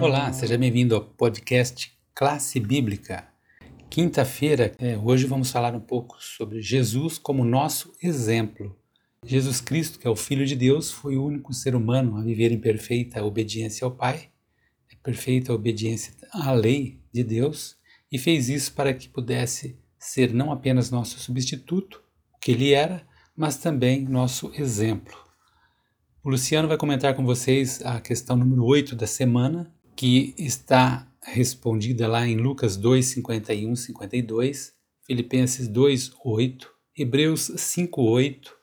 Olá, seja bem-vindo ao podcast Classe Bíblica. Quinta-feira, é, hoje vamos falar um pouco sobre Jesus como nosso exemplo. Jesus Cristo, que é o Filho de Deus, foi o único ser humano a viver em perfeita obediência ao Pai, perfeita obediência à lei de Deus, e fez isso para que pudesse ser não apenas nosso substituto, o que ele era, mas também nosso exemplo. O Luciano vai comentar com vocês a questão número 8 da semana, que está respondida lá em Lucas 2, 51, 52, Filipenses 2, 8, Hebreus 5, 8,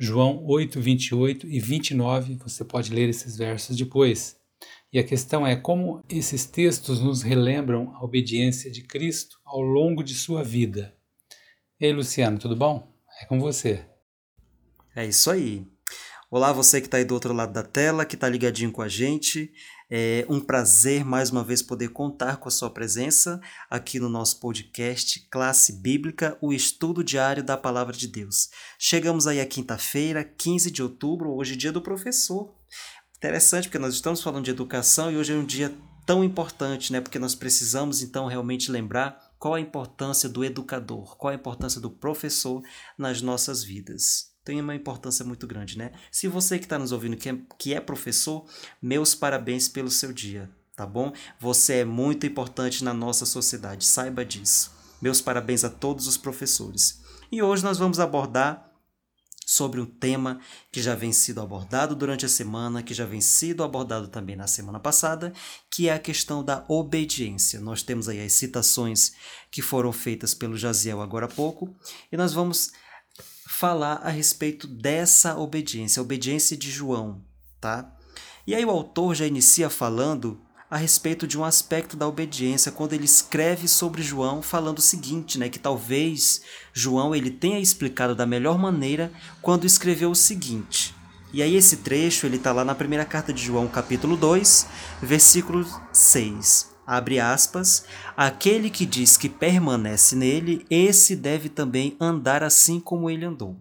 João 8, 28 e 29. Você pode ler esses versos depois. E a questão é como esses textos nos relembram a obediência de Cristo ao longo de sua vida. Ei, Luciano, tudo bom? É com você. É isso aí. Olá, você que está aí do outro lado da tela, que está ligadinho com a gente. É um prazer mais uma vez poder contar com a sua presença aqui no nosso podcast Classe Bíblica, o estudo diário da Palavra de Deus. Chegamos aí a quinta-feira, 15 de outubro, hoje dia do professor. Interessante porque nós estamos falando de educação e hoje é um dia tão importante, né? Porque nós precisamos então realmente lembrar qual a importância do educador, qual a importância do professor nas nossas vidas tem uma importância muito grande, né? Se você que está nos ouvindo que é, que é professor, meus parabéns pelo seu dia, tá bom? Você é muito importante na nossa sociedade, saiba disso. Meus parabéns a todos os professores. E hoje nós vamos abordar sobre um tema que já vem sido abordado durante a semana, que já vem sido abordado também na semana passada, que é a questão da obediência. Nós temos aí as citações que foram feitas pelo Jaziel agora há pouco, e nós vamos falar a respeito dessa obediência, a obediência de João, tá? E aí o autor já inicia falando a respeito de um aspecto da obediência quando ele escreve sobre João falando o seguinte, né, que talvez João ele tenha explicado da melhor maneira quando escreveu o seguinte. E aí esse trecho ele está lá na primeira carta de João, capítulo 2, versículo 6 abre aspas, aquele que diz que permanece nele, esse deve também andar assim como ele andou.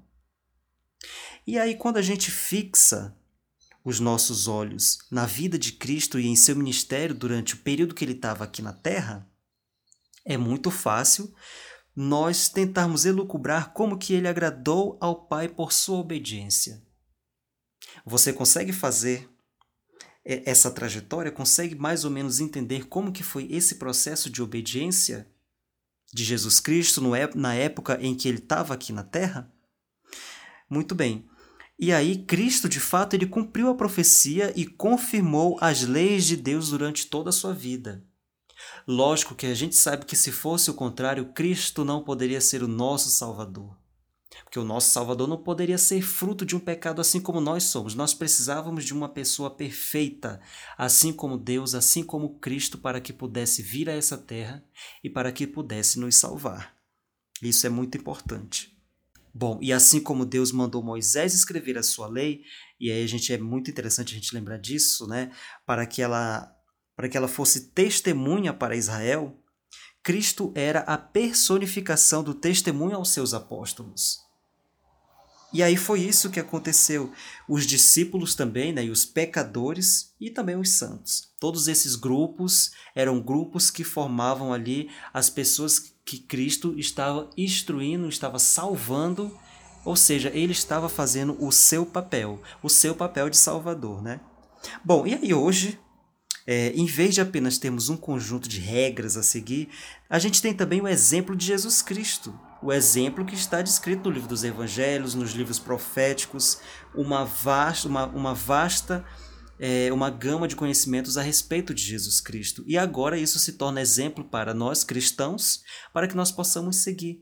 E aí, quando a gente fixa os nossos olhos na vida de Cristo e em seu ministério durante o período que ele estava aqui na Terra, é muito fácil nós tentarmos elucubrar como que ele agradou ao Pai por sua obediência. Você consegue fazer essa trajetória consegue mais ou menos entender como que foi esse processo de obediência de Jesus Cristo na época em que ele estava aqui na Terra? Muito bem. E aí Cristo, de fato, ele cumpriu a profecia e confirmou as leis de Deus durante toda a sua vida. Lógico que a gente sabe que se fosse o contrário, Cristo não poderia ser o nosso Salvador. Porque o nosso Salvador não poderia ser fruto de um pecado assim como nós somos. Nós precisávamos de uma pessoa perfeita, assim como Deus, assim como Cristo, para que pudesse vir a essa terra e para que pudesse nos salvar. Isso é muito importante. Bom, e assim como Deus mandou Moisés escrever a sua lei, e aí a gente é muito interessante a gente lembrar disso, né, para que ela para que ela fosse testemunha para Israel, Cristo era a personificação do testemunho aos seus apóstolos. E aí foi isso que aconteceu. Os discípulos também, né, e os pecadores e também os santos. Todos esses grupos eram grupos que formavam ali as pessoas que Cristo estava instruindo, estava salvando, ou seja, ele estava fazendo o seu papel, o seu papel de salvador, né? Bom, e aí hoje é, em vez de apenas termos um conjunto de regras a seguir, a gente tem também o exemplo de Jesus Cristo, o exemplo que está descrito no livro dos Evangelhos, nos livros proféticos, uma vasta, uma, uma vasta é, uma gama de conhecimentos a respeito de Jesus Cristo. E agora isso se torna exemplo para nós cristãos, para que nós possamos seguir.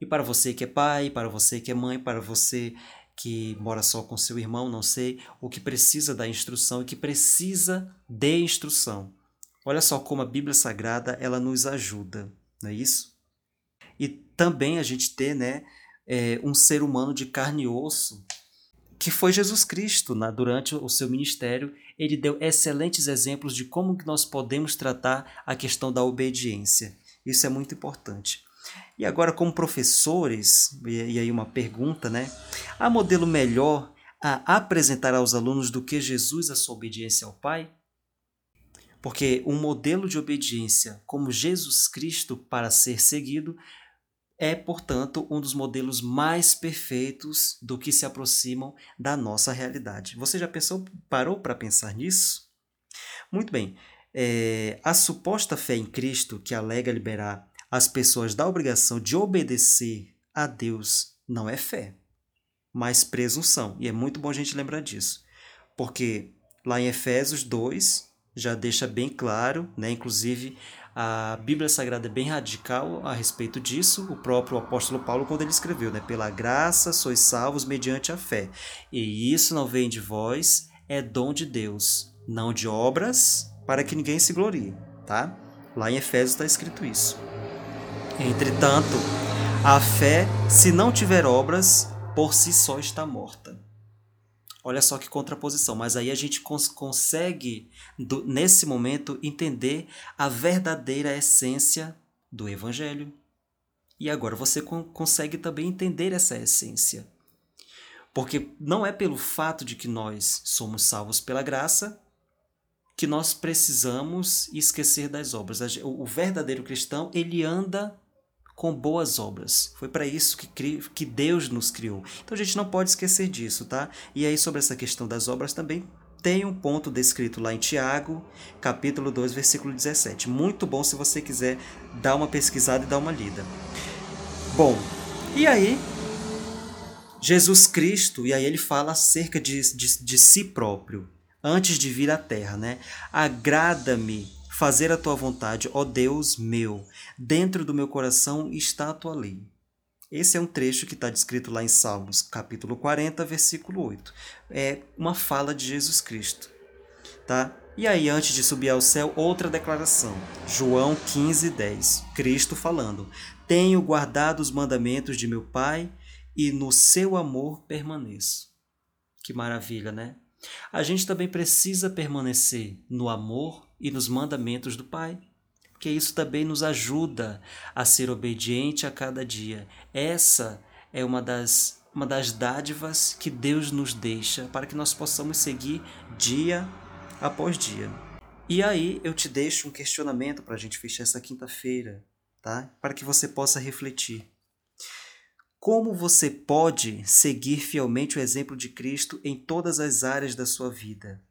E para você que é pai, para você que é mãe, para você que mora só com seu irmão, não sei, ou que precisa da instrução e que precisa de instrução. Olha só como a Bíblia Sagrada ela nos ajuda, não é isso? E também a gente ter né, é, um ser humano de carne e osso, que foi Jesus Cristo. Né? Durante o seu ministério, ele deu excelentes exemplos de como nós podemos tratar a questão da obediência. Isso é muito importante. E agora, como professores, e aí uma pergunta, né? Há modelo melhor a apresentar aos alunos do que Jesus a sua obediência ao Pai? Porque um modelo de obediência como Jesus Cristo para ser seguido é, portanto, um dos modelos mais perfeitos do que se aproximam da nossa realidade. Você já pensou, parou para pensar nisso? Muito bem. É, a suposta fé em Cristo, que alega liberar as pessoas da obrigação de obedecer a Deus, não é fé, mas presunção. E é muito bom a gente lembrar disso. Porque lá em Efésios 2 já deixa bem claro, né, inclusive a Bíblia Sagrada é bem radical a respeito disso, o próprio apóstolo Paulo, quando ele escreveu, né? Pela graça sois salvos mediante a fé. E isso não vem de vós, é dom de Deus, não de obras, para que ninguém se glorie, tá? Lá em Efésios está escrito isso. Entretanto, a fé, se não tiver obras, por si só está morta. Olha só que contraposição, mas aí a gente cons consegue, do, nesse momento, entender a verdadeira essência do Evangelho. E agora você con consegue também entender essa essência. Porque não é pelo fato de que nós somos salvos pela graça que nós precisamos esquecer das obras. O verdadeiro cristão, ele anda com boas obras. Foi para isso que, que Deus nos criou. Então a gente não pode esquecer disso, tá? E aí, sobre essa questão das obras também. Tem um ponto descrito lá em Tiago, capítulo 2, versículo 17. Muito bom se você quiser dar uma pesquisada e dar uma lida. Bom, e aí, Jesus Cristo, e aí ele fala acerca de, de, de si próprio, antes de vir à terra, né? Agrada-me fazer a tua vontade, ó Deus meu. Dentro do meu coração está a tua lei. Esse é um trecho que está descrito lá em Salmos, capítulo 40, versículo 8. É uma fala de Jesus Cristo. Tá? E aí, antes de subir ao céu, outra declaração. João 15, 10. Cristo falando: Tenho guardado os mandamentos de meu Pai e no seu amor permaneço. Que maravilha, né? A gente também precisa permanecer no amor e nos mandamentos do Pai, porque isso também nos ajuda a ser obediente a cada dia. Essa é uma das, uma das dádivas que Deus nos deixa para que nós possamos seguir dia após dia. E aí eu te deixo um questionamento para a gente fechar essa quinta-feira, tá? Para que você possa refletir. Como você pode seguir fielmente o exemplo de Cristo em todas as áreas da sua vida?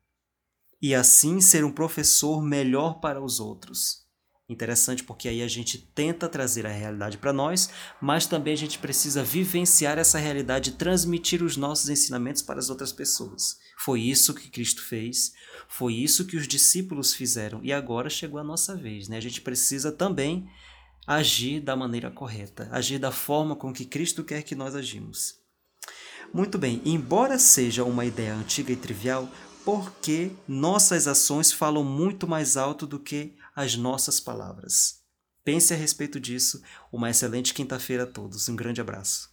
E assim ser um professor melhor para os outros. Interessante porque aí a gente tenta trazer a realidade para nós, mas também a gente precisa vivenciar essa realidade e transmitir os nossos ensinamentos para as outras pessoas. Foi isso que Cristo fez, foi isso que os discípulos fizeram e agora chegou a nossa vez. Né? A gente precisa também agir da maneira correta, agir da forma com que Cristo quer que nós agimos. Muito bem, embora seja uma ideia antiga e trivial, porque nossas ações falam muito mais alto do que as nossas palavras. Pense a respeito disso. Uma excelente quinta-feira a todos. Um grande abraço.